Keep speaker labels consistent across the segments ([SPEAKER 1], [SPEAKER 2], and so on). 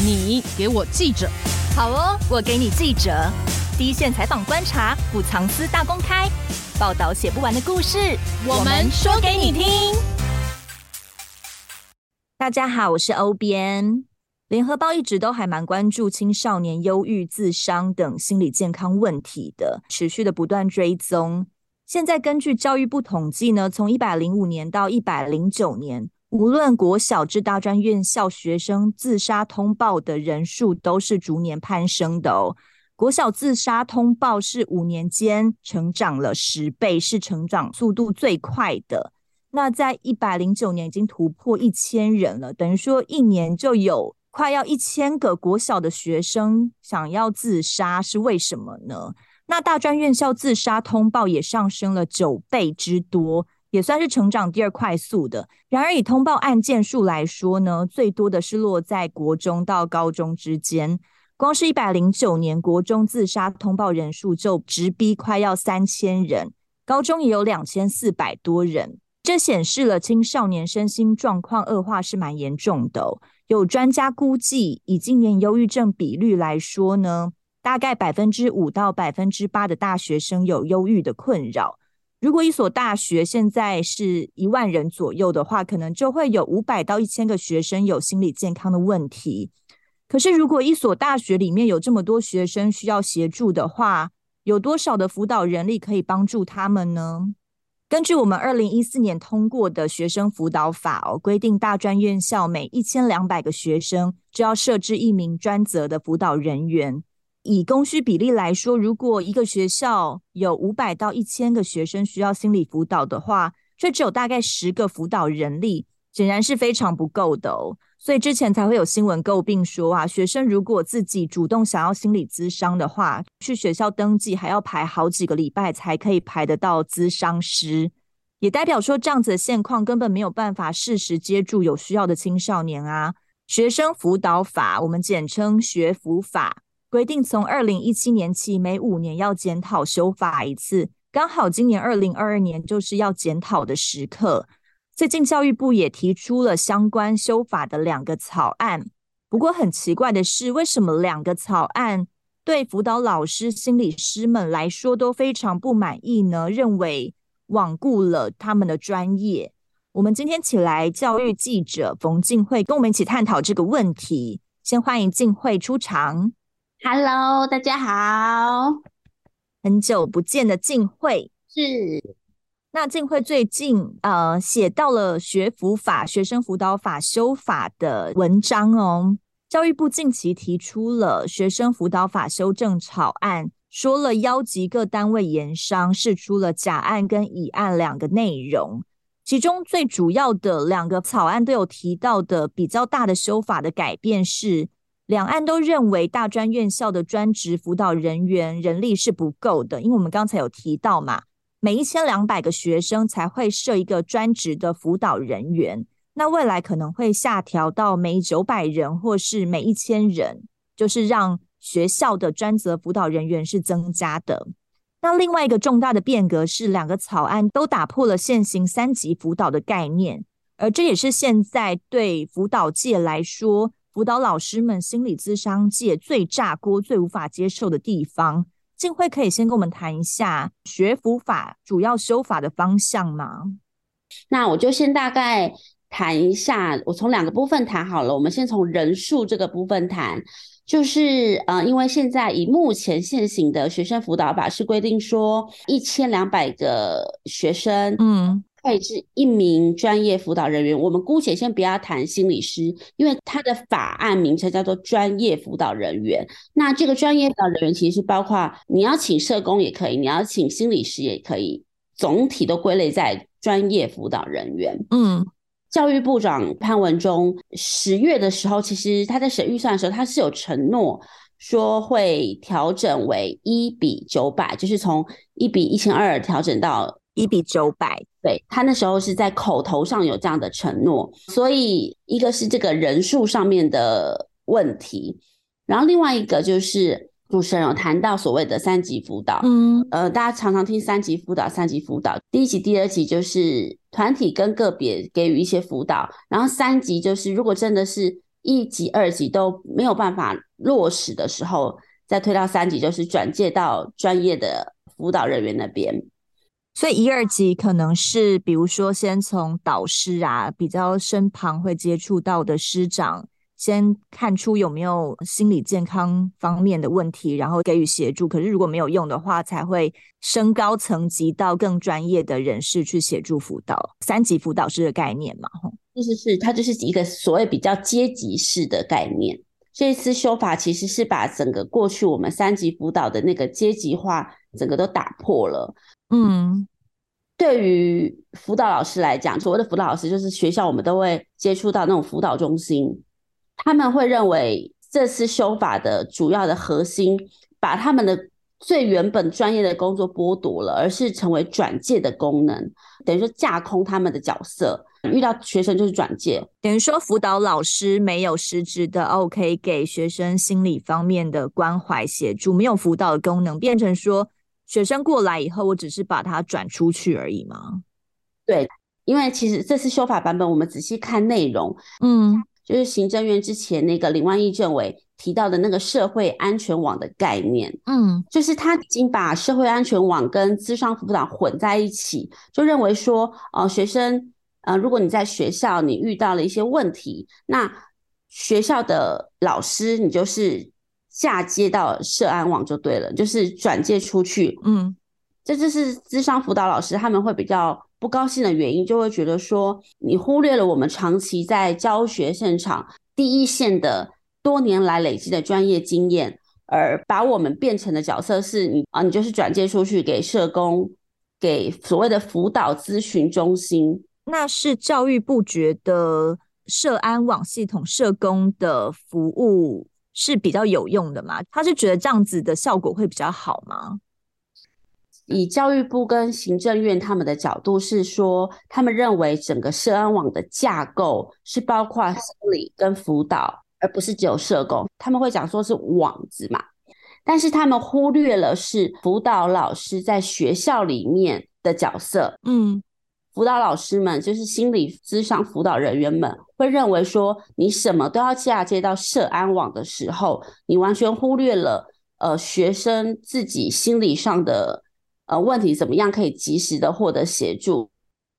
[SPEAKER 1] 你给我记者。
[SPEAKER 2] 好哦，我给你记者。第一线采访观察，不藏私大公开，报道写不完的故事，
[SPEAKER 1] 我们说给你听。
[SPEAKER 3] 大家好，我是欧边。联合报一直都还蛮关注青少年忧郁、自伤等心理健康问题的，持续的不断追踪。现在根据教育部统计呢，从一百零五年到一百零九年，无论国小至大专院校学生自杀通报的人数都是逐年攀升的哦。国小自杀通报是五年间成长了十倍，是成长速度最快的。那在一百零九年已经突破一千人了，等于说一年就有快要一千个国小的学生想要自杀，是为什么呢？那大专院校自杀通报也上升了九倍之多，也算是成长第二快速的。然而，以通报案件数来说呢，最多的是落在国中到高中之间。光是一百零九年，国中自杀通报人数就直逼快要三千人，高中也有两千四百多人。这显示了青少年身心状况恶化是蛮严重的。有专家估计，以今年忧郁症比率来说呢，大概百分之五到百分之八的大学生有忧郁的困扰。如果一所大学现在是一万人左右的话，可能就会有五百到一千个学生有心理健康的问题。可是，如果一所大学里面有这么多学生需要协助的话，有多少的辅导人力可以帮助他们呢？根据我们二零一四年通过的学生辅导法哦，规定大专院校每一千两百个学生就要设置一名专责的辅导人员。以供需比例来说，如果一个学校有五百到一千个学生需要心理辅导的话，却只有大概十个辅导人力，显然是非常不够的哦。所以之前才会有新闻诟病说啊，学生如果自己主动想要心理咨商的话，去学校登记还要排好几个礼拜才可以排得到咨商师，也代表说这样子的现况根本没有办法适时接住有需要的青少年啊。学生辅导法，我们简称学辅法。规定从二零一七年起，每五年要检讨修法一次，刚好今年二零二二年就是要检讨的时刻。最近教育部也提出了相关修法的两个草案，不过很奇怪的是，为什么两个草案对辅导老师、心理师们来说都非常不满意呢？认为罔顾了他们的专业。我们今天请来教育记者冯静慧跟我们一起探讨这个问题。先欢迎静慧出场。
[SPEAKER 4] Hello，大家好，
[SPEAKER 3] 很久不见的静慧。
[SPEAKER 4] 是，
[SPEAKER 3] 那静慧最近呃写到了学辅法、学生辅导法修法的文章哦。教育部近期提出了学生辅导法修正草案，说了邀集各单位研商，释出了甲案跟乙案两个内容，其中最主要的两个草案都有提到的比较大的修法的改变是。两岸都认为大专院校的专职辅导人员人力是不够的，因为我们刚才有提到嘛，每一千两百个学生才会设一个专职的辅导人员，那未来可能会下调到每九百人或是每一千人，就是让学校的专责辅导人员是增加的。那另外一个重大的变革是，两个草案都打破了现行三级辅导的概念，而这也是现在对辅导界来说。辅导老师们心理咨商界最炸锅、最无法接受的地方，静慧可以先跟我们谈一下学辅法主要修法的方向吗？
[SPEAKER 4] 那我就先大概谈一下，我从两个部分谈好了。我们先从人数这个部分谈，就是呃，因为现在以目前现行的学生辅导法是规定说一千两百个学生，嗯。配置一名专业辅导人员，我们姑且先不要谈心理师，因为他的法案名称叫做专业辅导人员。那这个专业辅导人员其实是包括你要请社工也可以，你要请心理师也可以，总体都归类在专业辅导人员。嗯，教育部长潘文忠十月的时候，其实他在审预算的时候，他是有承诺说会调整为一比九百，就是从一比一千二调整到。
[SPEAKER 3] 一比九百，
[SPEAKER 4] 对，他那时候是在口头上有这样的承诺，所以一个是这个人数上面的问题，然后另外一个就是主持人有谈到所谓的三级辅导，嗯，呃，大家常常听三级辅导，三级辅导，第一级、第二级就是团体跟个别给予一些辅导，然后三级就是如果真的是一级、二级都没有办法落实的时候，再推到三级，就是转介到专业的辅导人员那边。
[SPEAKER 3] 所以一二级可能是，比如说先从导师啊，比较身旁会接触到的师长，先看出有没有心理健康方面的问题，然后给予协助。可是如果没有用的话，才会升高层级到更专业的人士去协助辅导。三级辅导师的概念嘛，吼，
[SPEAKER 4] 是是是，它就是一个所谓比较阶级式的概念。这一次修法其实是把整个过去我们三级辅导的那个阶级化，整个都打破了。
[SPEAKER 3] 嗯，
[SPEAKER 4] 对于辅导老师来讲，所谓的辅导老师就是学校我们都会接触到那种辅导中心，他们会认为这次修法的主要的核心，把他们的最原本专业的工作剥夺了，而是成为转介的功能，等于说架空他们的角色，遇到学生就是转介，
[SPEAKER 3] 等于说辅导老师没有实质的 OK 给学生心理方面的关怀协助，没有辅导的功能，变成说。学生过来以后，我只是把他转出去而已吗？
[SPEAKER 4] 对，因为其实这次修法版本，我们仔细看内容，
[SPEAKER 3] 嗯，
[SPEAKER 4] 就是行政院之前那个林万益政委提到的那个社会安全网的概念，
[SPEAKER 3] 嗯，
[SPEAKER 4] 就是他已经把社会安全网跟资商辅导混在一起，就认为说，哦、呃，学生，呃，如果你在学校你遇到了一些问题，那学校的老师你就是。嫁接到社安网就对了，就是转介出去。
[SPEAKER 3] 嗯，
[SPEAKER 4] 这就是智商辅导老师他们会比较不高兴的原因，就会觉得说你忽略了我们长期在教学现场第一线的多年来累积的专业经验，而把我们变成的角色是你啊，你就是转介出去给社工，给所谓的辅导咨询中心。
[SPEAKER 3] 那是教育部觉得社安网系统社工的服务是比较有用的吗？他是觉得这样子的效果会比较好吗？
[SPEAKER 4] 以教育部跟行政院他们的角度是说，他们认为整个社安网的架构是包括心理跟辅导，而不是只有社工。他们会讲说是网子嘛，但是他们忽略了是辅导老师在学校里面的角色。
[SPEAKER 3] 嗯。
[SPEAKER 4] 辅导老师们就是心理咨商辅导人员们会认为说，你什么都要嫁接到社安网的时候，你完全忽略了呃学生自己心理上的呃问题怎么样可以及时的获得协助。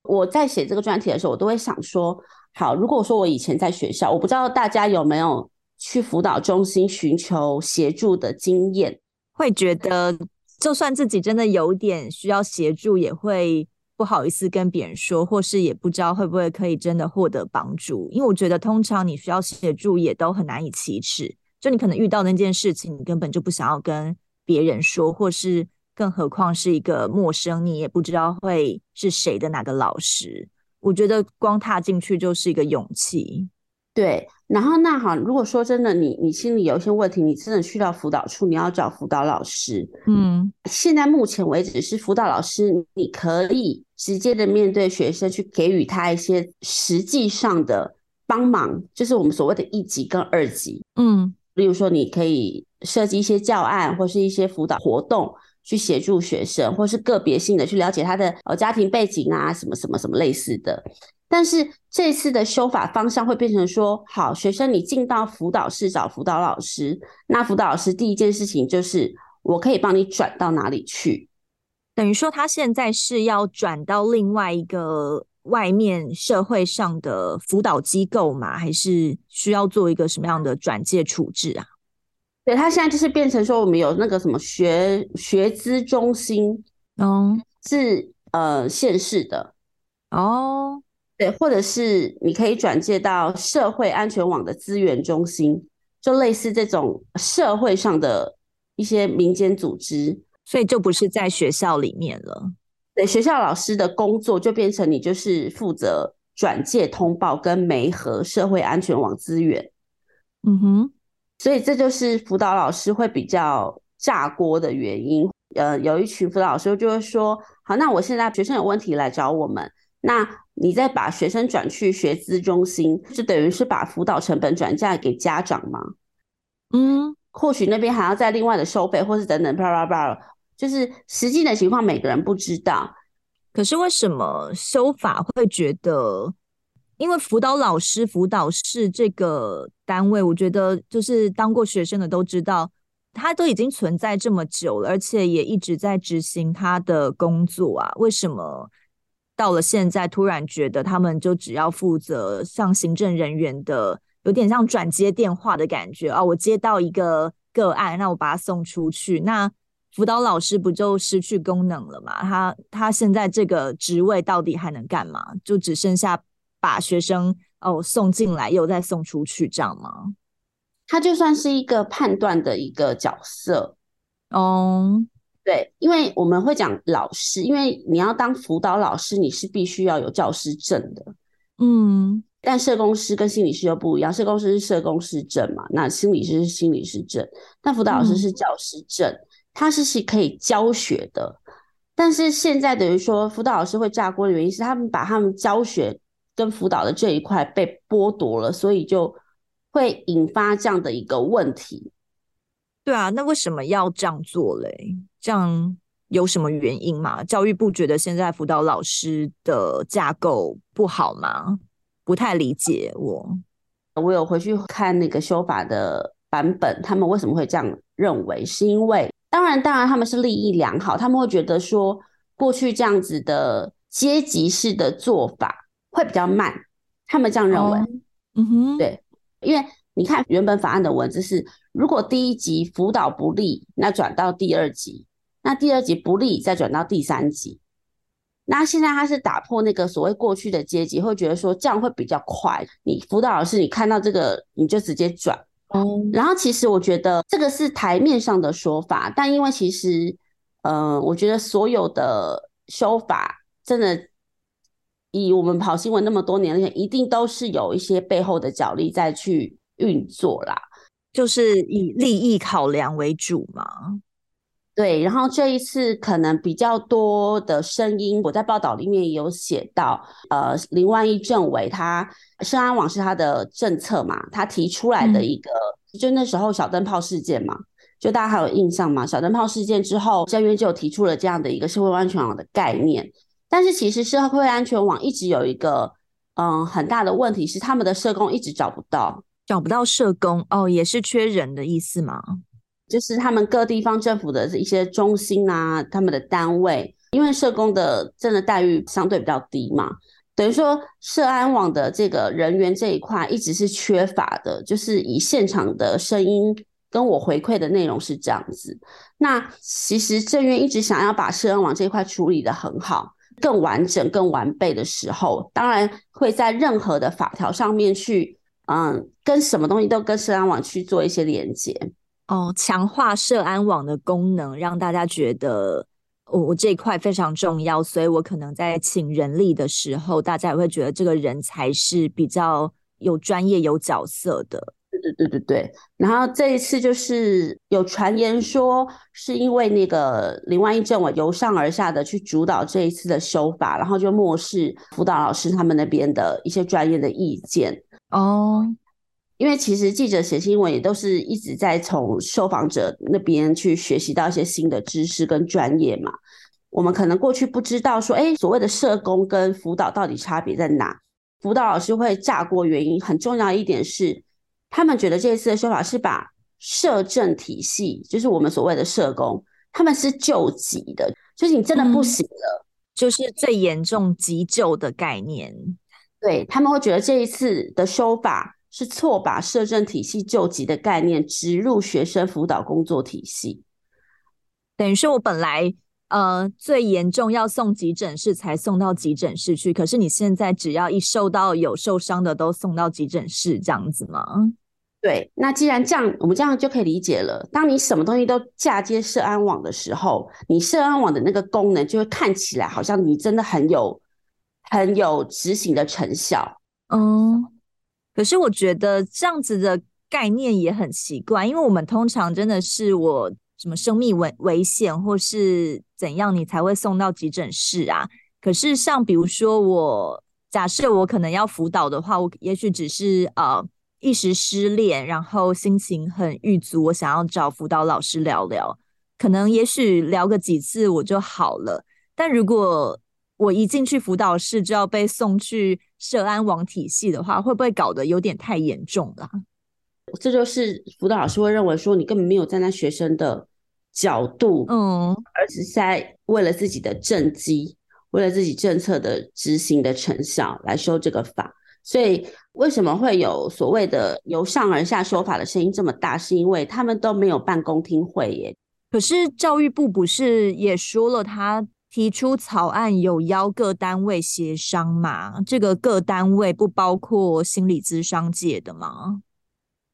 [SPEAKER 4] 我在写这个专题的时候，我都会想说，好，如果说我以前在学校，我不知道大家有没有去辅导中心寻求协助的经验，
[SPEAKER 3] 会觉得就算自己真的有点需要协助，也会。不好意思跟别人说，或是也不知道会不会可以真的获得帮助，因为我觉得通常你需要协助也都很难以启齿，就你可能遇到那件事情，你根本就不想要跟别人说，或是更何况是一个陌生，你也不知道会是谁的哪个老师。我觉得光踏进去就是一个勇气。
[SPEAKER 4] 对，然后那好，如果说真的你你心里有一些问题，你真的去到辅导处，你要找辅导老师。
[SPEAKER 3] 嗯，
[SPEAKER 4] 现在目前为止是辅导老师，你可以直接的面对学生去给予他一些实际上的帮忙，就是我们所谓的一级跟二级。
[SPEAKER 3] 嗯，
[SPEAKER 4] 例如说你可以设计一些教案或是一些辅导活动去协助学生，或是个别性的去了解他的呃家庭背景啊，什么什么什么类似的。但是这次的修法方向会变成说，好，学生你进到辅导室找辅导老师，那辅导老师第一件事情就是，我可以帮你转到哪里去？
[SPEAKER 3] 等于说他现在是要转到另外一个外面社会上的辅导机构吗？还是需要做一个什么样的转介处置啊？
[SPEAKER 4] 对，他现在就是变成说，我们有那个什么学学资中心，
[SPEAKER 3] 哦，
[SPEAKER 4] 是呃县市的，
[SPEAKER 3] 哦。
[SPEAKER 4] 对，或者是你可以转介到社会安全网的资源中心，就类似这种社会上的一些民间组织，
[SPEAKER 3] 所以就不是在学校里面了。
[SPEAKER 4] 对，学校老师的工作就变成你就是负责转介通报跟媒合社会安全网资源。
[SPEAKER 3] 嗯哼，
[SPEAKER 4] 所以这就是辅导老师会比较炸锅的原因。呃，有一群辅导老师就会说：“好，那我现在学生有问题来找我们。”那你再把学生转去学资中心，就等于是把辅导成本转嫁给家长吗？
[SPEAKER 3] 嗯，
[SPEAKER 4] 或许那边还要再另外的收费，或是等等，叭叭叭，就是实际的情况每个人不知道。
[SPEAKER 3] 可是为什么修法会觉得因为辅导老师、辅导室这个单位，我觉得就是当过学生的都知道，他都已经存在这么久了，而且也一直在执行他的工作啊。为什么到了现在突然觉得他们就只要负责像行政人员的，有点像转接电话的感觉啊？我接到一个个案，那我把他送出去，那辅导老师不就失去功能了吗？他他现在这个职位到底还能干嘛？就只剩下。把学生哦送进来，又再送出去，这样吗？
[SPEAKER 4] 他就算是一个判断的一个角色
[SPEAKER 3] 哦。
[SPEAKER 4] 对，因为我们会讲老师，因为你要当辅导老师，你是必须要有教师证的。
[SPEAKER 3] 嗯，
[SPEAKER 4] 但社工师跟心理师又不一样，社工师是社工师证嘛，那心理师是心理师证，但辅导老师是教师证，嗯、他是是可以教学的。但是现在等于说辅导老师会炸锅的原因是，他们把他们教学。跟辅导的这一块被剥夺了，所以就会引发这样的一个问题。
[SPEAKER 3] 对啊，那为什么要这样做嘞？这样有什么原因吗？教育部觉得现在辅导老师的架构不好吗？不太理解我。
[SPEAKER 4] 我有回去看那个修法的版本，他们为什么会这样认为？是因为当然，当然他们是利益良好，他们会觉得说过去这样子的阶级式的做法。会比较慢，他们这样认为。Oh,
[SPEAKER 3] 嗯哼，
[SPEAKER 4] 对，因为你看原本法案的文字是，如果第一级辅导不力，那转到第二级，那第二级不利，再转到第三级。那现在他是打破那个所谓过去的阶级，会觉得说这样会比较快。你辅导老师，你看到这个你就直接转。哦，oh. 然后其实我觉得这个是台面上的说法，但因为其实，嗯、呃，我觉得所有的修法真的。以我们跑新闻那么多年，一定都是有一些背后的角力在去运作啦，
[SPEAKER 3] 就是以利益考量为主嘛。
[SPEAKER 4] 对，然后这一次可能比较多的声音，我在报道里面也有写到，呃，林万一政委他社安网是他的政策嘛，他提出来的一个，嗯、就那时候小灯泡事件嘛，就大家还有印象吗？小灯泡事件之后，政院就有提出了这样的一个社会安全网的概念。但是其实社会安全网一直有一个嗯很大的问题是，他们的社工一直找不到，
[SPEAKER 3] 找不到社工哦，也是缺人的意思吗？
[SPEAKER 4] 就是他们各地方政府的一些中心啊，他们的单位，因为社工的真的待遇相对比较低嘛，等于说社安网的这个人员这一块一直是缺乏的，就是以现场的声音跟我回馈的内容是这样子。那其实政院一直想要把社安网这一块处理得很好。更完整、更完备的时候，当然会在任何的法条上面去，嗯，跟什么东西都跟社安网去做一些连接
[SPEAKER 3] 哦，强化社安网的功能，让大家觉得我我这一块非常重要，所以我可能在请人力的时候，大家也会觉得这个人才是比较有专业、有角色的。
[SPEAKER 4] 对对对对对，然后这一次就是有传言说，是因为那个林万一政委由上而下的去主导这一次的修法，然后就漠视辅导老师他们那边的一些专业的意见
[SPEAKER 3] 哦。
[SPEAKER 4] 因为其实记者写新闻也都是一直在从受访者那边去学习到一些新的知识跟专业嘛。我们可能过去不知道说，哎，所谓的社工跟辅导到底差别在哪？辅导老师会炸锅原因很重要一点是。他们觉得这一次的修法是把社政体系，就是我们所谓的社工，他们是救急的，就是你真的不行了，
[SPEAKER 3] 嗯、就是最严重急救的概念。
[SPEAKER 4] 对，他们会觉得这一次的修法是错把社政体系救急的概念植入学生辅导工作体系，
[SPEAKER 3] 等于说我本来呃最严重要送急诊室才送到急诊室去，可是你现在只要一受到有受伤的都送到急诊室这样子吗？
[SPEAKER 4] 对，那既然这样，我们这样就可以理解了。当你什么东西都嫁接社安网的时候，你社安网的那个功能就会看起来好像你真的很有很有执行的成效。
[SPEAKER 3] 嗯，可是我觉得这样子的概念也很奇怪，因为我们通常真的是我什么生命危危险或是怎样，你才会送到急诊室啊。可是像比如说我假设我可能要辅导的话，我也许只是呃。一时失恋，然后心情很郁卒，我想要找辅导老师聊聊，可能也许聊个几次我就好了。但如果我一进去辅导室就要被送去社安网体系的话，会不会搞得有点太严重了？
[SPEAKER 4] 这就是辅导老师会认为说，你根本没有站在学生的角度，
[SPEAKER 3] 嗯，
[SPEAKER 4] 而是在为了自己的政绩，为了自己政策的执行的成效来修这个法。所以为什么会有所谓的由上而下修法的声音这么大？是因为他们都没有办公听会耶。
[SPEAKER 3] 可是教育部不是也说了他？提出草案有邀各单位协商嘛？这个各单位不包括心理咨商界的吗？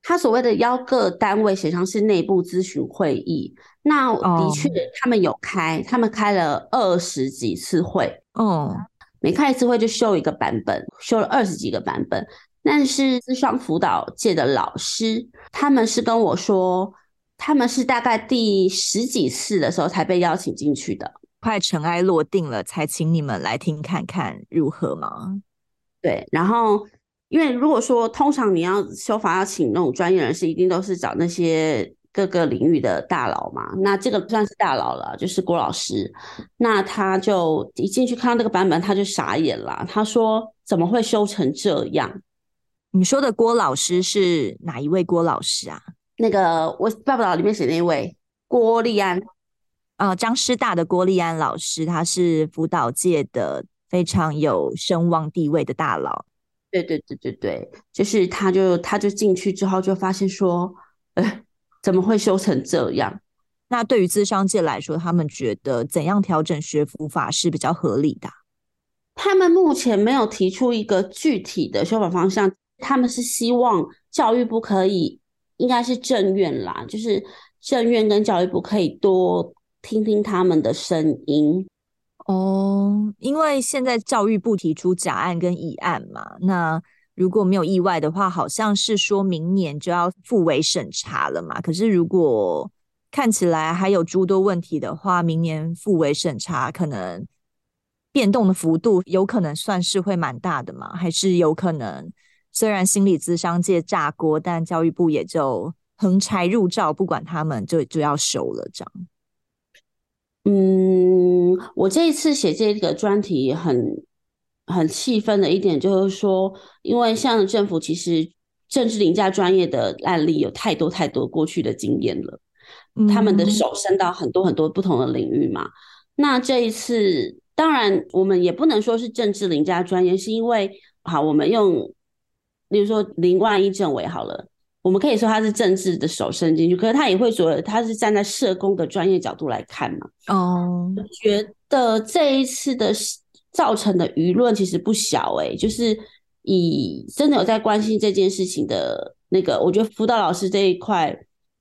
[SPEAKER 4] 他所谓的邀各单位协商是内部咨询会议。那的确，他们有开，他们开了二十几次会。
[SPEAKER 3] 哦，
[SPEAKER 4] 每开一次会就修一个版本，修了二十几个版本。但是咨商辅导界的老师，他们是跟我说，他们是大概第十几次的时候才被邀请进去的。
[SPEAKER 3] 快尘埃落定了，才请你们来听看看如何吗？
[SPEAKER 4] 对，然后因为如果说通常你要修法要请那种专业人士，一定都是找那些各个领域的大佬嘛。那这个算是大佬了，就是郭老师。那他就一进去看到这个版本，他就傻眼了。他说：“怎么会修成这样？”
[SPEAKER 3] 你说的郭老师是哪一位郭老师啊？
[SPEAKER 4] 那个我爸爸里面写那位郭立安。
[SPEAKER 3] 呃，张师大的郭立安老师，他是辅导界的非常有声望地位的大佬。
[SPEAKER 4] 对对对对对，就是他就他就进去之后就发现说，呃，怎么会修成这样？
[SPEAKER 3] 那对于咨商界来说，他们觉得怎样调整学辅法是比较合理的？
[SPEAKER 4] 他们目前没有提出一个具体的修法方向，他们是希望教育部可以，应该是政院啦，就是政院跟教育部可以多。听听他们的声音
[SPEAKER 3] 哦，因为现在教育部提出甲案跟乙案嘛，那如果没有意外的话，好像是说明年就要复委审查了嘛。可是如果看起来还有诸多问题的话，明年复委审查可能变动的幅度有可能算是会蛮大的嘛？还是有可能虽然心理咨商界炸锅，但教育部也就横拆入罩，不管他们就就要收了这样。
[SPEAKER 4] 嗯，我这一次写这个专题很很气愤的一点就是说，因为像政府其实政治凌驾专业的案例有太多太多过去的经验了，他们的手伸到很多很多不同的领域嘛。那这一次，当然我们也不能说是政治凌驾专业，是因为好，我们用，比如说林万一政委好了。我们可以说他是政治的手伸进去，可是他也会说他是站在社工的专业角度来看嘛。
[SPEAKER 3] 哦，
[SPEAKER 4] 我觉得这一次的造成的舆论其实不小诶、欸，就是以真的有在关心这件事情的那个，我觉得辅导老师这一块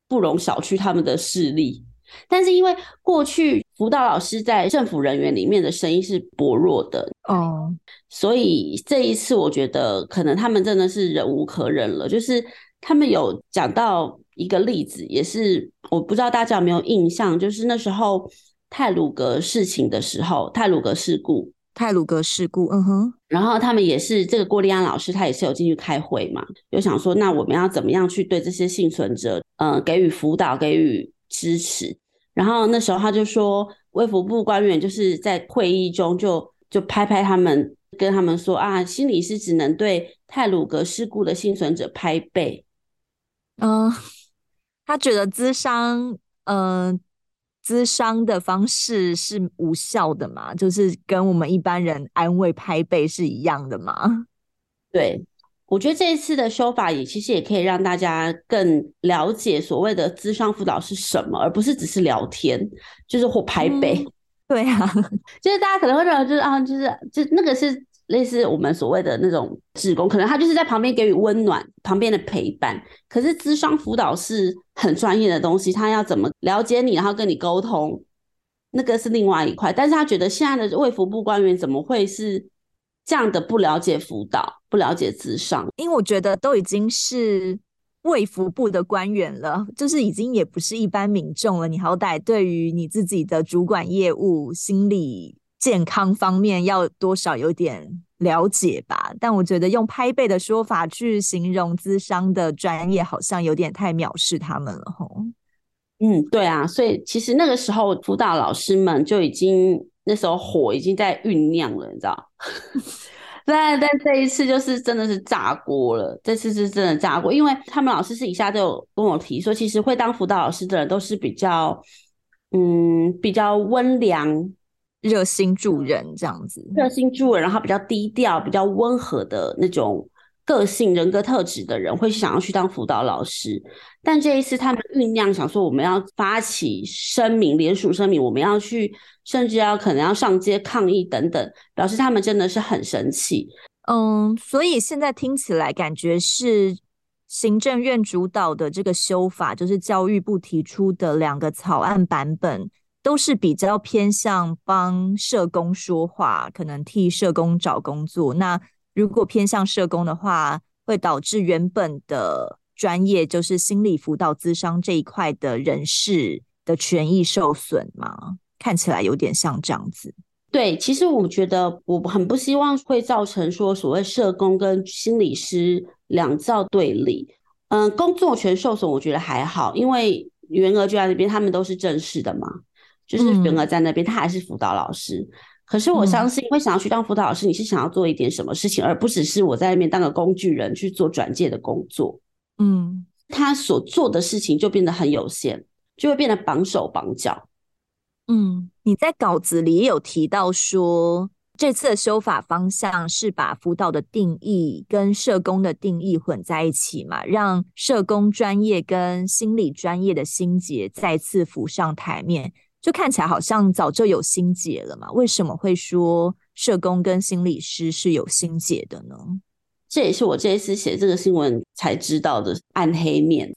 [SPEAKER 4] 不容小觑他们的势力。但是因为过去辅导老师在政府人员里面的声音是薄弱的
[SPEAKER 3] 哦，
[SPEAKER 4] 所以这一次我觉得可能他们真的是忍无可忍了，就是。他们有讲到一个例子，也是我不知道大家有没有印象，就是那时候泰鲁格事情的时候，泰鲁格事故，
[SPEAKER 3] 泰鲁格事故，嗯哼，
[SPEAKER 4] 然后他们也是这个郭立安老师，他也是有进去开会嘛，有想说，那我们要怎么样去对这些幸存者，嗯、呃，给予辅导，给予支持。然后那时候他就说，卫福部官员就是在会议中就就拍拍他们，跟他们说啊，心理师只能对泰鲁格事故的幸存者拍背。
[SPEAKER 3] 嗯，他觉得咨商，嗯，咨商的方式是无效的嘛？就是跟我们一般人安慰拍背是一样的嘛？
[SPEAKER 4] 对，我觉得这一次的修法也其实也可以让大家更了解所谓的咨商辅导是什么，而不是只是聊天，就是或拍背。嗯、
[SPEAKER 3] 对啊，
[SPEAKER 4] 就是大家可能会认为就是啊，就是就那个是。类似我们所谓的那种志工，可能他就是在旁边给予温暖、旁边的陪伴。可是咨商辅导是很专业的东西，他要怎么了解你，然后跟你沟通，那个是另外一块。但是他觉得现在的卫福部官员怎么会是这样的不了解辅导、不了解咨商？
[SPEAKER 3] 因为我觉得都已经是卫福部的官员了，就是已经也不是一般民众了。你好歹对于你自己的主管业务、心理。健康方面要多少有点了解吧，但我觉得用拍背的说法去形容咨商的专业，好像有点太藐视他们了吼。
[SPEAKER 4] 嗯，对啊，所以其实那个时候辅导老师们就已经那时候火已经在酝酿了，你知道？但但这一次就是真的是炸锅了，这次是真的炸锅，因为他们老师是以下都有跟我提说，其实会当辅导老师的人都是比较，嗯，比较温良、
[SPEAKER 3] 热心助人这样子，
[SPEAKER 4] 热心助人，然后比较低调、比较温和的那种个性、人格特质的人，会想要去当辅导老师。但这一次他们酝酿，想说我们要发起声明、联署声明，我们要去。甚至要可能要上街抗议等等，表示他们真的是很生气。
[SPEAKER 3] 嗯，所以现在听起来感觉是行政院主导的这个修法，就是教育部提出的两个草案版本，都是比较偏向帮社工说话，可能替社工找工作。那如果偏向社工的话，会导致原本的专业，就是心理辅导咨商这一块的人士的权益受损吗？看起来有点像这样子，
[SPEAKER 4] 对，其实我觉得我很不希望会造成说所谓社工跟心理师两造对立。嗯，工作权受损，我觉得还好，因为员额就在那边，他们都是正式的嘛，就是员额在那边，他还是辅导老师。嗯、可是我相信，会想要去当辅导老师，你是想要做一点什么事情，而不只是我在那边当个工具人去做转介的工作。
[SPEAKER 3] 嗯，
[SPEAKER 4] 他所做的事情就变得很有限，就会变得绑手绑脚。
[SPEAKER 3] 嗯，你在稿子里也有提到说，这次的修法方向是把辅导的定义跟社工的定义混在一起嘛，让社工专业跟心理专业的心结再次浮上台面，就看起来好像早就有心结了嘛？为什么会说社工跟心理师是有心结的呢？
[SPEAKER 4] 这也是我这一次写这个新闻才知道的暗黑面，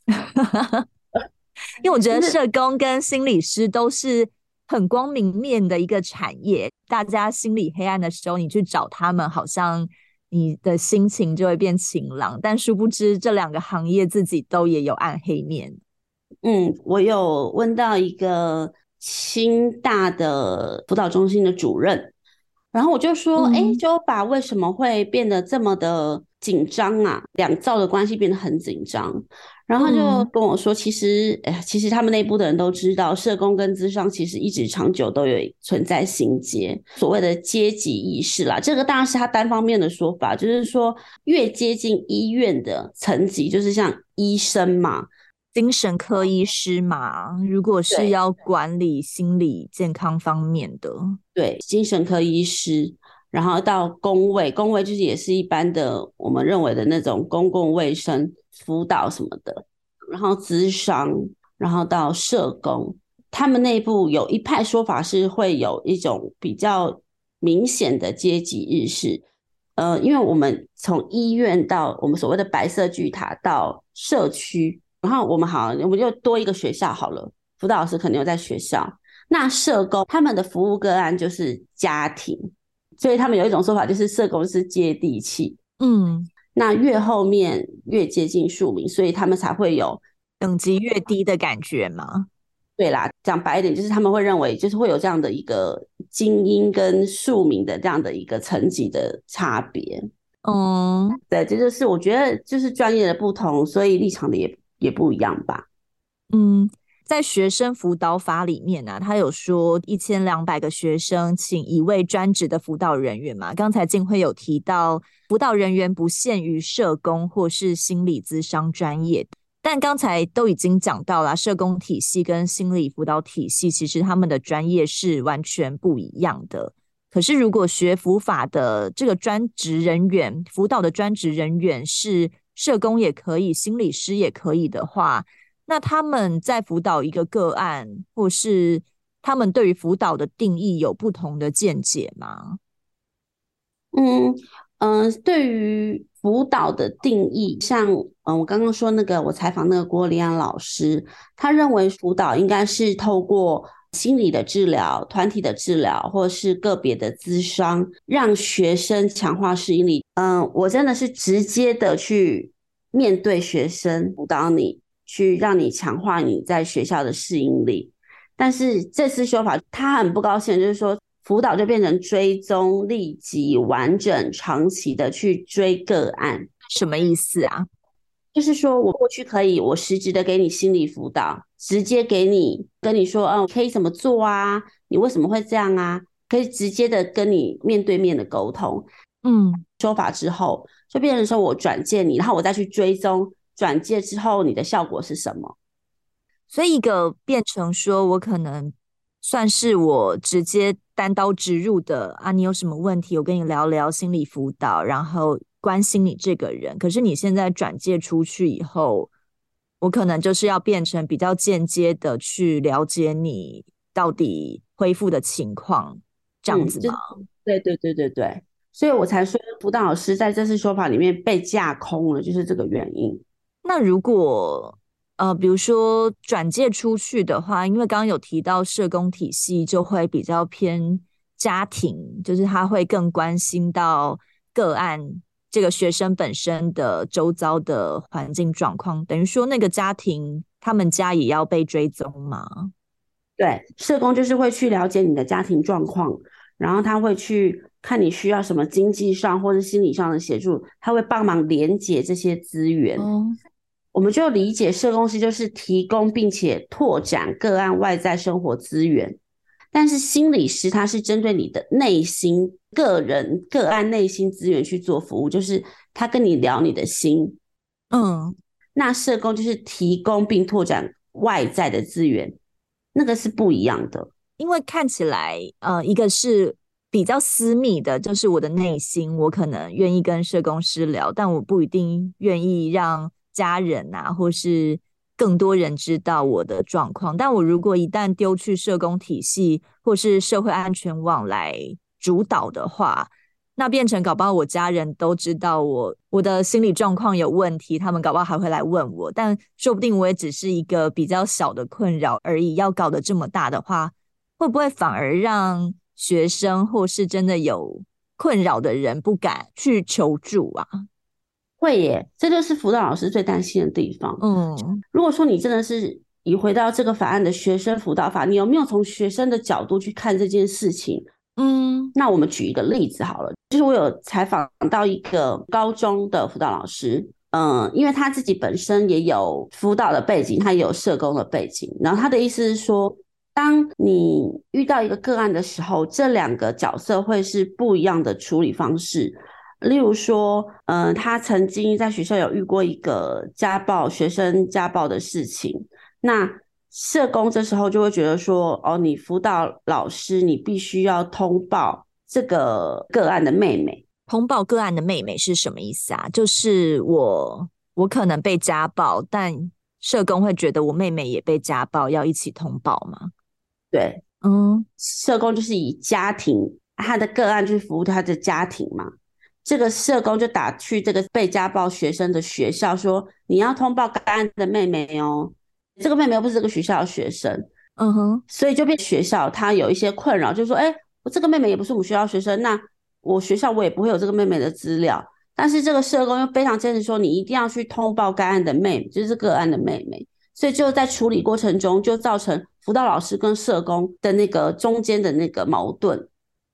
[SPEAKER 3] 因为我觉得社工跟心理师都是。很光明面的一个产业，大家心里黑暗的时候，你去找他们，好像你的心情就会变晴朗。但殊不知，这两个行业自己都也有暗黑面。
[SPEAKER 4] 嗯，我有问到一个清大的辅导中心的主任，然后我就说：“哎、嗯，九把为什么会变得这么的紧张啊？两造的关系变得很紧张。”然后就跟我说，其实，嗯、哎，其实他们内部的人都知道，社工跟咨商其实一直长久都有存在心结，所谓的阶级意识啦。这个当然是他单方面的说法，就是说越接近医院的层级，就是像医生嘛，
[SPEAKER 3] 精神科医师嘛，如果是要管理心理健康方面的，
[SPEAKER 4] 对，精神科医师，然后到工卫，工卫就是也是一般的我们认为的那种公共卫生。辅导什么的，然后咨商，然后到社工，他们内部有一派说法是会有一种比较明显的阶级意识。呃，因为我们从医院到我们所谓的白色巨塔到社区，然后我们好，我们就多一个学校好了，辅导老师肯定有在学校。那社工他们的服务个案就是家庭，所以他们有一种说法就是社工是接地气，
[SPEAKER 3] 嗯。
[SPEAKER 4] 那越后面越接近庶民，所以他们才会有
[SPEAKER 3] 等级越低的感觉吗？
[SPEAKER 4] 对啦，讲白一点，就是他们会认为，就是会有这样的一个精英跟庶民的这样的一个层级的差别。
[SPEAKER 3] 嗯，
[SPEAKER 4] 对，这就是我觉得就是专业的不同，所以立场的也也不一样吧。
[SPEAKER 3] 嗯。在学生辅导法里面呢、啊，他有说一千两百个学生，请一位专职的辅导人员嘛。刚才静慧有提到，辅导人员不限于社工或是心理咨商专业，但刚才都已经讲到了，社工体系跟心理辅导体系其实他们的专业是完全不一样的。可是如果学辅法的这个专职人员，辅导的专职人员是社工也可以，心理师也可以的话，那他们在辅导一个个案，或是他们对于辅导的定义有不同的见解吗？
[SPEAKER 4] 嗯嗯、呃，对于辅导的定义，像嗯，我刚刚说那个，我采访那个郭立安老师，他认为辅导应该是透过心理的治疗、团体的治疗，或是个别的咨商，让学生强化适应力。嗯、我真的是直接的去面对学生辅导你。去让你强化你在学校的适应力，但是这次修法他很不高兴，就是说辅导就变成追踪、立即、完整、长期的去追个案，
[SPEAKER 3] 什么意思啊？
[SPEAKER 4] 就是说我过去可以，我实质的给你心理辅导，直接给你跟你说，嗯，可以怎么做啊？你为什么会这样啊？可以直接的跟你面对面的沟通。
[SPEAKER 3] 嗯，
[SPEAKER 4] 说法之后，就变成说我转介你，然后我再去追踪转介之后你的效果是什么。
[SPEAKER 3] 所以一个变成说我可能算是我直接单刀直入的啊，你有什么问题，我跟你聊聊心理辅导，然后关心你这个人。可是你现在转介出去以后，我可能就是要变成比较间接的去了解你到底恢复的情况，这样子吗？
[SPEAKER 4] 嗯，对对对对对。所以我才说，辅导老师在这次说法里面被架空了，就是这个原因。
[SPEAKER 3] 那如果呃，比如说转介出去的话，因为刚刚有提到社工体系就会比较偏家庭，就是他会更关心到个案这个学生本身的周遭的环境状况，等于说那个家庭他们家也要被追踪吗？
[SPEAKER 4] 对，社工就是会去了解你的家庭状况，然后他会去。看你需要什么经济上或者心理上的协助，他会帮忙连接这些资源。
[SPEAKER 3] 哦，
[SPEAKER 4] 我们就理解社工师就是提供并且拓展个案外在生活资源，但是心理师他是针对你的内心、个人、个案内心资源去做服务，就是他跟你聊你的心。
[SPEAKER 3] 嗯，
[SPEAKER 4] 那社工就是提供并拓展外在的资源，那个是不一样的。
[SPEAKER 3] 因为看起来，呃，一个是。比较私密的，就是我的内心，我可能愿意跟社工师聊，但我不一定愿意让家人啊，或是更多人知道我的状况。但我如果一旦丢去社工体系或是社会安全网来主导的话，那变成搞不好我家人都知道我我的心理状况有问题，他们搞不好还会来问我，但说不定我也只是一个比较小的困扰而已。要搞得这么大的话，会不会反而让学生或是真的有困扰的人不敢去求助啊？
[SPEAKER 4] 会耶，这就是辅导老师最担心的地方。
[SPEAKER 3] 嗯，
[SPEAKER 4] 如果说你真的是以回到这个法案的学生辅导法，你有没有从学生的角度去看这件事情？
[SPEAKER 3] 嗯，
[SPEAKER 4] 那我们举一个例子好了，就是我有采访到一个高中的辅导老师，嗯，因为他自己本身也有辅导的背景，他也有社工的背景，然后他的意思是说。当你遇到一个个案的时候，这两个角色会是不一样的处理方式。例如说，嗯、呃，他曾经在学校有遇过一个家暴、学生家暴的事情，那社工这时候就会觉得说，哦，你辅导老师，你必须要通报这个个案的妹妹。
[SPEAKER 3] 通报个案的妹妹是什么意思啊？就是我，我可能被家暴，但社工会觉得我妹妹也被家暴，要一起通报吗？
[SPEAKER 4] 对，
[SPEAKER 3] 嗯，
[SPEAKER 4] 社工就是以家庭他的个案去服务他的家庭嘛。这个社工就打去这个被家暴学生的学校，说你要通报该案的妹妹哦。这个妹妹又不是这个学校的学生，
[SPEAKER 3] 嗯哼，
[SPEAKER 4] 所以就变学校他有一些困扰，就是说，哎，我这个妹妹也不是我们学校学生，那我学校我也不会有这个妹妹的资料。但是这个社工又非常坚持说，你一定要去通报该案的妹妹，就是个案的妹妹。所以就在处理过程中，就造成辅导老师跟社工的那个中间的那个矛盾。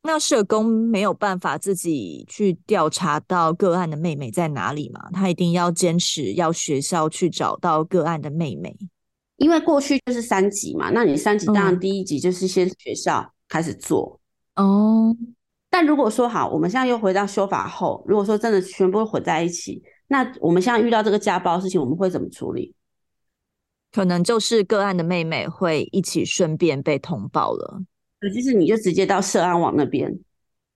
[SPEAKER 3] 那社工没有办法自己去调查到个案的妹妹在哪里嘛？他一定要坚持要学校去找到个案的妹妹。
[SPEAKER 4] 因为过去就是三级嘛，那你三级当然第一级就是先学校开始做
[SPEAKER 3] 哦。
[SPEAKER 4] 嗯。但如果说好，我们现在又回到修法后，如果说真的全部混在一起，那我们现在遇到这个家暴事情，我们会怎么处理？
[SPEAKER 3] 可能就是个案的妹妹会一起顺便被通报了，
[SPEAKER 4] 对，就是你就直接到社安网那边，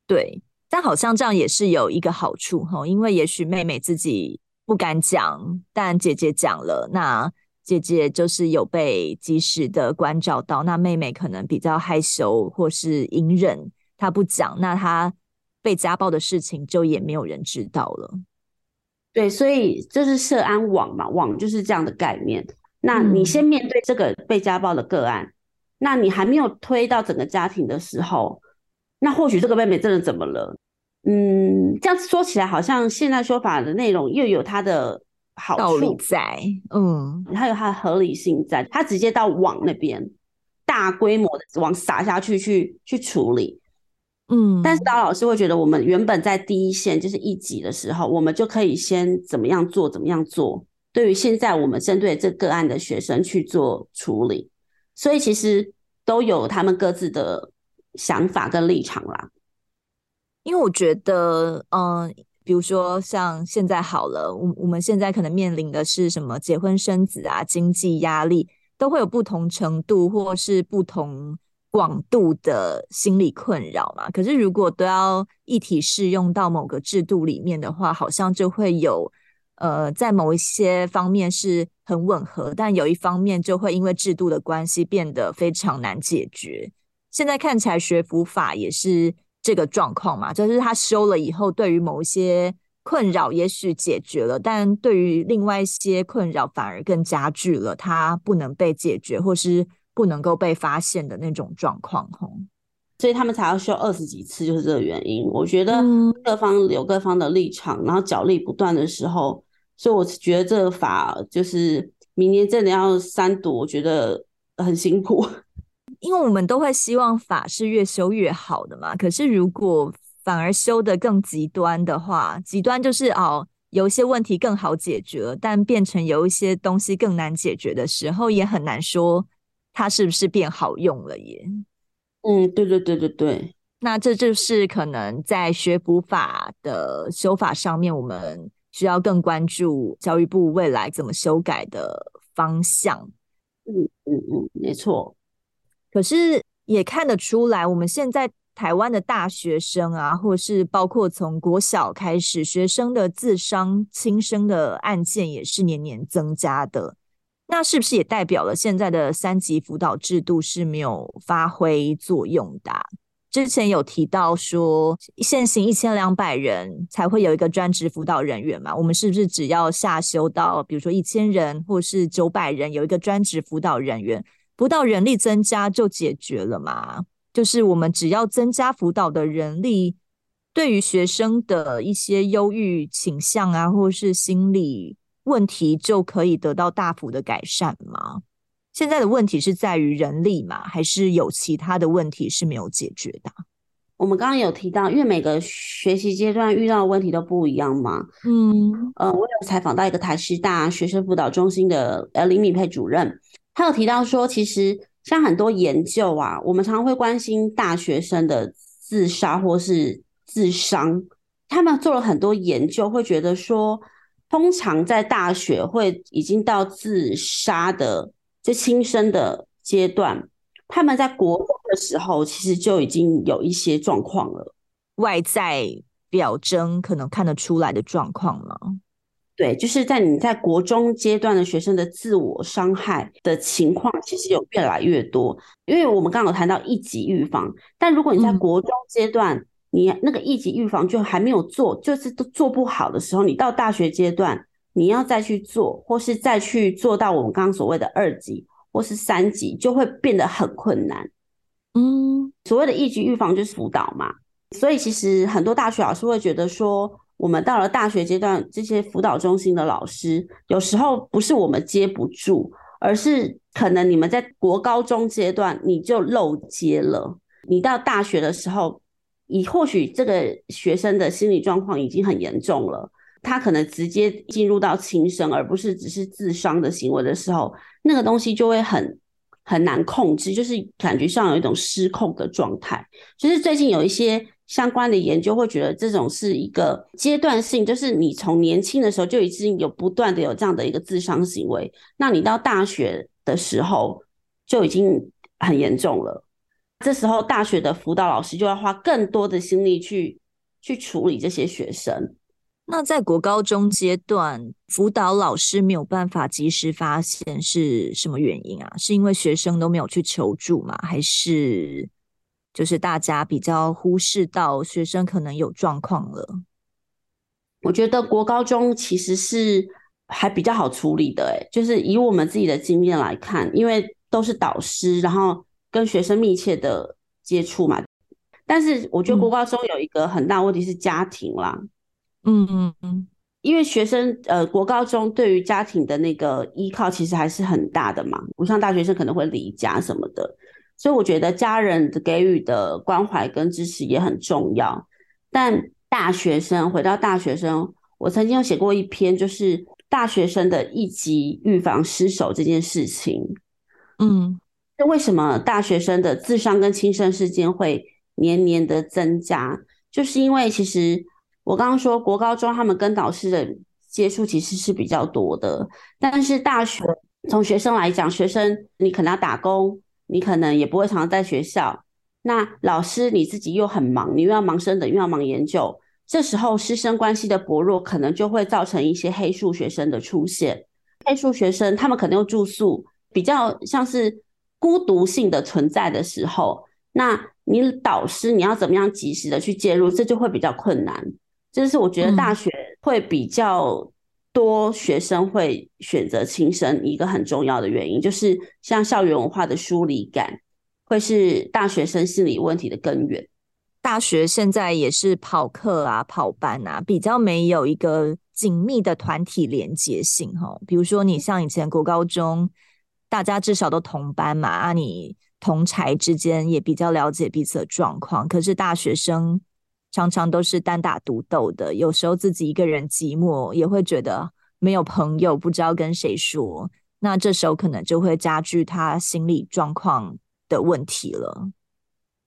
[SPEAKER 3] 对，但好像这样也是有一个好处哈，因为也许妹妹自己不敢讲，但姐姐讲了，那姐姐就是有被及时的关照到，那妹妹可能比较害羞或是隐忍，她不讲，那她被家暴的事情就也没有人知道了，
[SPEAKER 4] 对，所以就是社安网嘛，网就是这样的概念。那你先面对这个被家暴的个案，嗯，那你还没有推到整个家庭的时候，那或许这个妹妹真的怎么了？嗯，这样说起来好像现在说法的内容又有它的好处
[SPEAKER 3] 道理在，嗯，
[SPEAKER 4] 它有它的合理性在，它直接到网那边大规模的往撒下去去去处理，
[SPEAKER 3] 嗯，
[SPEAKER 4] 但是当老师会觉得我们原本在第一线就是一级的时候，我们就可以先怎么样做，怎么样做。对于现在我们针对这个案的学生去做处理，所以其实都有他们各自的想法跟立场啦。
[SPEAKER 3] 因为我觉得，嗯、比如说像现在好了，我我们现在可能面临的是什么结婚生子啊，经济压力都会有不同程度或是不同广度的心理困扰嘛。可是如果都要一体适用到某个制度里面的话，好像就会有。呃，在某一些方面是很吻合，但有一方面就会因为制度的关系变得非常难解决。现在看起来学府法也是这个状况嘛，就是他修了以后，对于某一些困扰也许解决了，但对于另外一些困扰反而更加剧了，它不能被解决或是不能够被发现的那种状况。吼，
[SPEAKER 4] 所以他们才要修二十几次，就是这个原因。我觉得各方有各方的立场，然后角力不断的时候。所以我觉得这个法就是明年真的要三读，我觉得很辛苦。
[SPEAKER 3] 因为我们都会希望法是越修越好的嘛。可是如果反而修得更极端的话，极端就是哦，有一些问题更好解决，但变成有一些东西更难解决的时候，也很难说它是不是变好用了耶。
[SPEAKER 4] 嗯，对对对对对。
[SPEAKER 3] 那这就是可能在学古法的修法上面，我们。需要更关注教育部未来怎么修改的方向。
[SPEAKER 4] 嗯嗯嗯，没错。
[SPEAKER 3] 可是也看得出来，我们现在台湾的大学生啊，或是包括从国小开始，学生的自伤轻生的案件也是年年增加的。那是不是也代表了现在的三级辅导制度是没有发挥作用的啊？之前有提到说，现行一千两百人才会有一个专职辅导人员嘛？我们是不是只要下修到，比如说一千人或是九百人，有一个专职辅导人员，辅导人力增加就解决了嘛？就是我们只要增加辅导的人力，对于学生的一些忧郁倾向啊，或是心理问题，就可以得到大幅的改善吗？现在的问题是在于人力嘛，还是有其他的问题是没有解决的？
[SPEAKER 4] 我们刚刚有提到，因为每个学习阶段遇到的问题都不一样嘛。嗯，呃，我有采访到一个台师大学生辅导中心的呃林敏佩主任，他有提到说，其实像很多研究啊，我们常常会关心大学生的自杀或是自伤，他们做了很多研究，会觉得说，通常在大学会已经到自杀的。这新生的阶段，他们在国中的时候，其实就已经有一些状况了，
[SPEAKER 3] 外在表征可能看得出来的状况吗？
[SPEAKER 4] 对，就是在你在国中阶段的学生的自我伤害的情况，其实有越来越多。因为我们刚刚有谈到一级预防，但如果你在国中阶段，嗯、你那个一级预防就还没有做，就是都做不好的时候，你到大学阶段。你要再去做，或是再去做到我们刚刚所谓的二级或是三级，就会变得很困难。嗯，所谓的一级预防就是辅导嘛，所以其实很多大学老师会觉得说，我们到了大学阶段，这些辅导中心的老师有时候不是我们接不住，而是可能你们在国高中阶段你就漏接了，你到大学的时候，你或许这个学生的心理状况已经很严重了。他可能直接进入到轻生，而不是只是自伤的行为的时候，那个东西就会很很难控制，就是感觉上有一种失控的状态。就是最近有一些相关的研究会觉得，这种是一个阶段性，就是你从年轻的时候就已经有不断的有这样的一个自伤行为，那你到大学的时候就已经很严重了。这时候大学的辅导老师就要花更多的心力去去处理这些学生。
[SPEAKER 3] 那在国高中阶段，辅导老师没有办法及时发现是什么原因啊？是因为学生都没有去求助吗？还是就是大家比较忽视到学生可能有状况了？
[SPEAKER 4] 我觉得国高中其实是还比较好处理的，欸，就是以我们自己的经验来看，因为都是导师，然后跟学生密切的接触嘛。但是我觉得国高中有一个很大问题是家庭啦。嗯
[SPEAKER 3] 嗯嗯嗯，
[SPEAKER 4] 因为学生呃，国高中对于家庭的那个依靠其实还是很大的嘛，不像大学生可能会离家什么的，所以我觉得家人的给予的关怀跟支持也很重要。但大学生回到大学生，我曾经有写过一篇，就是大学生的一级预防失手这件事情。嗯，那为什么大学生的自伤跟轻生事件会年年的增加？就是因为其实我刚刚说国高中他们跟导师的接触其实是比较多的，但是大学从学生来讲，学生你可能要打工，你可能也不会常常在学校。那老师你自己又很忙，你又要忙升等，又要忙研究，这时候师生关系的薄弱，可能就会造成一些黑数学生的出现。黑数学生他们可能又住宿，比较像是孤独性的存在的时候，那你导师你要怎么样及时的去介入，这就会比较困难。这是我觉得大学会比较多学生会选择轻生一个很重要的原因，就是像校园文化的疏离感。会是大学生心理问题的根源。
[SPEAKER 3] 大学现在也是跑课啊、跑班啊，比较没有一个紧密的团体连结性哈。比如说，你像以前国高中，大家至少都同班嘛，啊，你同才之间也比较了解彼此的状况。可是大学生常常都是单打独斗的，有时候自己一个人寂寞，也会觉得没有朋友，不知道跟谁说。那这时候可能就会加剧他心理状况的问题了，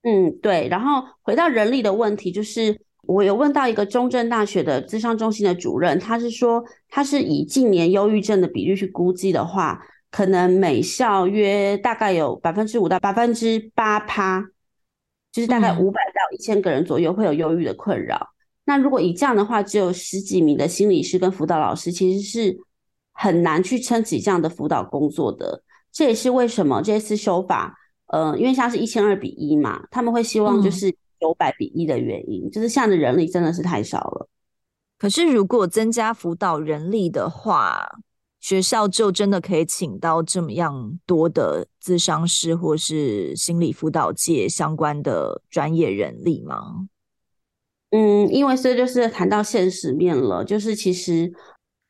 [SPEAKER 4] 嗯，对。然后回到人力的问题，就是我有问到一个中正大学的咨商中心的主任，他是说，他是以近年忧郁症的比率去估计的话，可能每校约大概有百分之五到百分之八趴，就是大概五百到一千个人左右会有忧郁的困扰。嗯。那如果以这样的话，只有十几名的心理师跟辅导老师，其实是很难去撑起这样的辅导工作的。这也是为什么这次修法。呃，因为像是一千二比一嘛，他们会希望就是九百比一的原因，嗯，就是现在的人力真的是太少了。
[SPEAKER 3] 可是如果增加辅导人力的话，学校就真的可以请到这么样多的咨商师或是心理辅导界相关的专业人力吗？
[SPEAKER 4] 嗯，因为这就是谈到现实面了，就是其实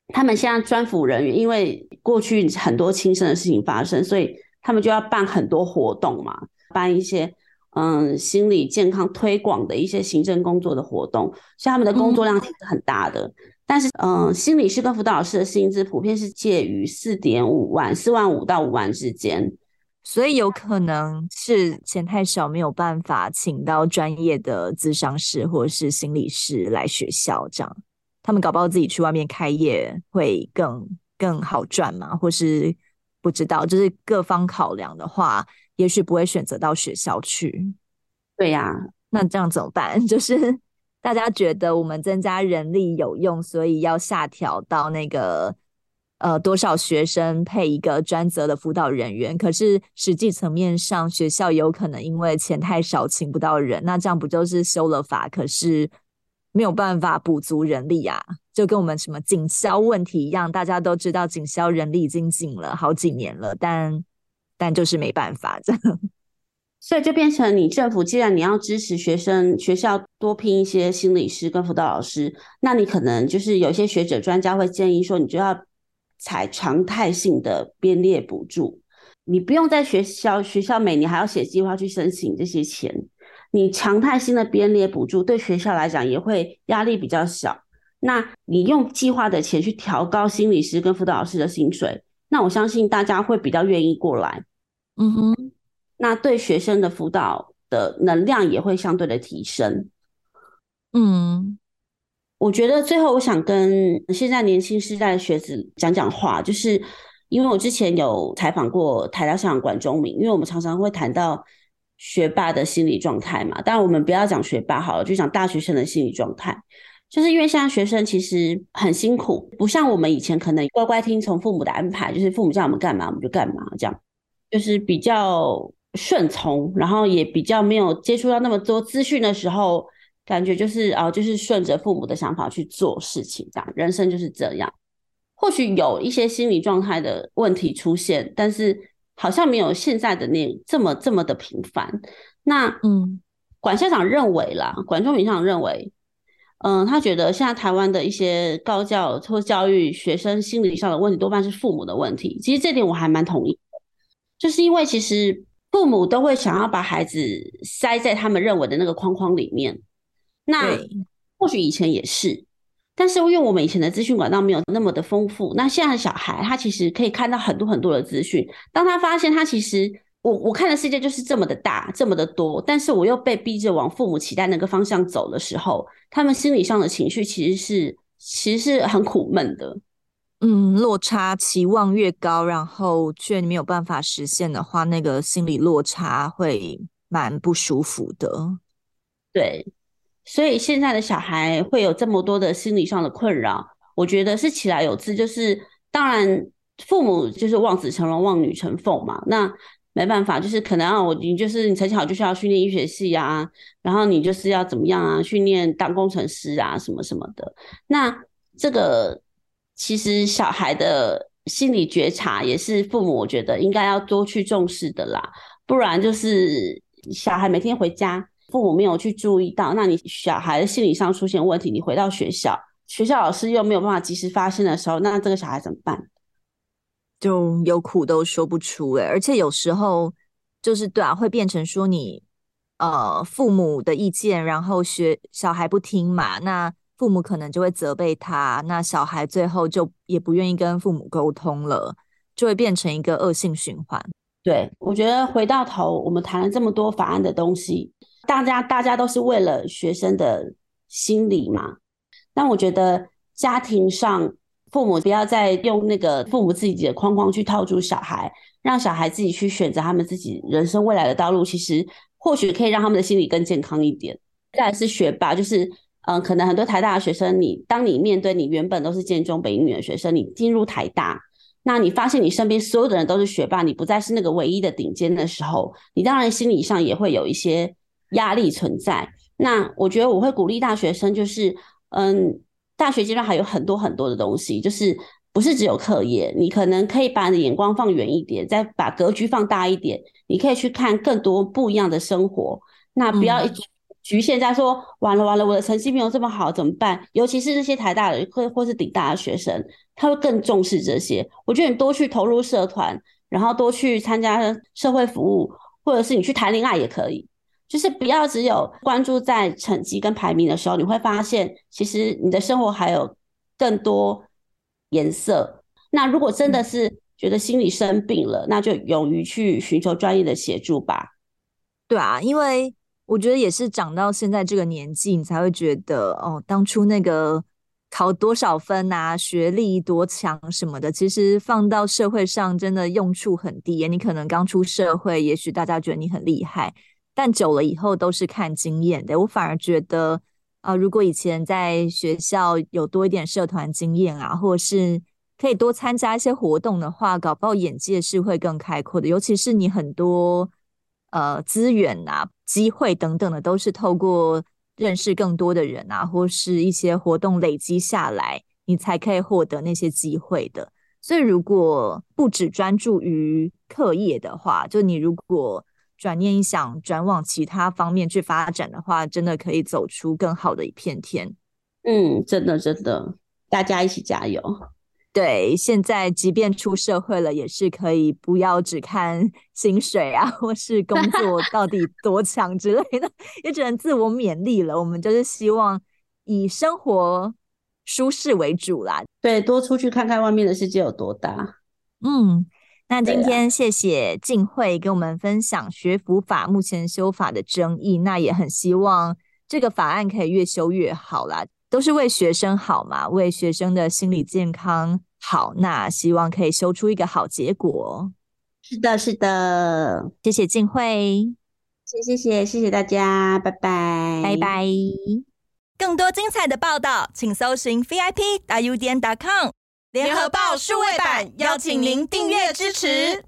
[SPEAKER 4] 他们现在专辅人员，因为过去很多轻生的事情发生，所以。他们就要办很多活动嘛，办一些嗯心理健康推广的一些行政工作的活动，所以他们的工作量其实很大的。嗯、但是嗯，心理师跟辅导老师的薪资普遍是介于四点五万、四万五到五万之间，
[SPEAKER 3] 所以有可能是钱太少，没有办法请到专业的咨商师或者是心理师来学校，这样他们搞不好自己去外面开业会更更好赚嘛，或是。不知道，就是各方考量的话，也许不会选择到学校去。
[SPEAKER 4] 对呀，
[SPEAKER 3] 那这样怎么办？就是大家觉得我们增加人力有用，所以要下调到那个呃多少学生配一个专责的辅导人员。可是实际层面上，学校有可能因为钱太少，请不到人。那这样不就是修了法，可是没有办法补足人力啊？就跟我们什么警消问题一样，大家都知道警消人力已经紧了好几年了，但但就是没办法这样，
[SPEAKER 4] 所以就变成你政府既然你要支持学生学校多聘一些心理师跟辅导老师，那你可能就是有些学者专家会建议说，你就要采常态性的编列补助，你不用在学校学校每年还要写计划去申请这些钱，你常态性的编列补助对学校来讲也会压力比较小。那你用计划的钱去调高心理师跟辅导老师的薪水，那我相信大家会比较愿意过来。
[SPEAKER 3] 嗯哼，
[SPEAKER 4] 那对学生的辅导的能量也会相对的提升。
[SPEAKER 3] 嗯，
[SPEAKER 4] 我觉得最后我想跟现在年轻世代的学子讲讲话，就是因为我之前有采访过台大校长管中明，因为我们常常会谈到学霸的心理状态嘛，当然我们不要讲学霸好了，就讲大学生的心理状态。就是因为现在学生其实很辛苦，不像我们以前可能乖乖听从父母的安排，就是父母叫我们干嘛我们就干嘛，这样就是比较顺从，然后也比较没有接触到那么多资讯的时候，感觉就是啊，就是顺着父母的想法去做事情，这样人生就是这样。或许有一些心理状态的问题出现，但是好像没有现在的那这么这么的频繁。那嗯，管校长认为啦，管中明校长认为。嗯，他觉得现在台湾的一些高教或教育学生心理上的问题，多半是父母的问题。其实这点我还蛮同意的，就是因为其实父母都会想要把孩子塞在他们认为的那个框框里面。那或许以前也是，但是因为我们以前的资讯管道没有那么的丰富，那现在的小孩他其实可以看到很多很多的资讯。当他发现他其实我我看的世界就是这么的大，这么的多，但是我又被逼着往父母期待那个方向走的时候，他们心理上的情绪其实是其实是很苦闷的。
[SPEAKER 3] 嗯，落差期望越高，然后却没有办法实现的话，那个心理落差会蛮不舒服的。
[SPEAKER 4] 对，所以现在的小孩会有这么多的心理上的困扰，我觉得是其来有自，就是当然父母就是望子成龙、望女成凤嘛，那。没办法，就是可能啊，我你就是你成绩好就是要训练医学系啊，然后你就是要怎么样啊，训练当工程师啊，什么什么的。那这个其实小孩的心理觉察也是父母我觉得应该要多去重视的啦，不然就是小孩每天回家，父母没有去注意到，那你小孩的心理上出现问题，你回到学校，学校老师又没有办法及时发现的时候，那这个小孩怎么办？
[SPEAKER 3] 就有苦都说不出诶，而且有时候就是对啊，会变成说你呃父母的意见，然后学小孩不听嘛，那父母可能就会责备他，那小孩最后就也不愿意跟父母沟通了，就会变成一个恶性循环。
[SPEAKER 4] 对，我觉得回到头，我们谈了这么多法案的东西，大家大家都是为了学生的心理嘛，但我觉得家庭上。父母不要再用那个父母自己的框框去套住小孩，让小孩自己去选择他们自己人生未来的道路。其实或许可以让他们的心理更健康一点。再来是学霸，就是嗯、呃，可能很多台大的学生，你当你面对你原本都是建中北一女的学生，你进入台大，那你发现你身边所有的人都是学霸，你不再是那个唯一的顶尖的时候，你当然心理上也会有一些压力存在。那我觉得我会鼓励大学生，就是嗯。大学阶段还有很多很多的东西，就是不是只有课业，你可能可以把你的眼光放远一点，再把格局放大一点，你可以去看更多不一样的生活。那不要局限在说，嗯、完了完了，我的成绩没有这么好怎么办？尤其是那些台大的或或是顶大的学生，他会更重视这些。我觉得你多去投入社团，然后多去参加社会服务，或者是你去谈恋爱也可以。就是不要只有关注在成绩跟排名的时候，你会发现其实你的生活还有更多颜色。那如果真的是觉得心理生病了，那就勇于去寻求专业的协助吧。
[SPEAKER 3] 对啊，因为我觉得也是长到现在这个年纪，你才会觉得哦，当初那个考多少分啊，学历多强什么的，其实放到社会上真的用处很低。你可能刚出社会，也许大家觉得你很厉害。但久了以后都是看经验的，我反而觉得啊、如果以前在学校有多一点社团经验啊，或者是可以多参加一些活动的话，搞不好眼界是会更开阔的。尤其是你很多呃资源啊、机会等等的，都是透过认识更多的人啊，或是一些活动累积下来，你才可以获得那些机会的。所以，如果不只专注于课业的话，就你如果转念一想，转往其他方面去发展的话，真的可以走出更好的一片天。
[SPEAKER 4] 嗯，真的真的，大家一起加油。
[SPEAKER 3] 对，现在即便出社会了，也是可以不要只看薪水啊，或是工作 到底多强之类的，也只能自我勉励了。我们就是希望以生活舒适为主啦。
[SPEAKER 4] 对，多出去看看外面的世界有多大。
[SPEAKER 3] 嗯。那今天谢谢静慧给我们分享学府法目前修法的争议，那也很希望这个法案可以越修越好啦，都是为学生好嘛，为学生的心理健康好，那希望可以修出一个好结果。
[SPEAKER 4] 是的，是的，
[SPEAKER 3] 谢谢静慧，
[SPEAKER 4] 谢谢谢谢谢大家，拜拜，
[SPEAKER 3] 拜拜。
[SPEAKER 2] 更多精彩的报道，请搜寻 VIP 大 U 点 com。联合报数位版邀请您订阅支持。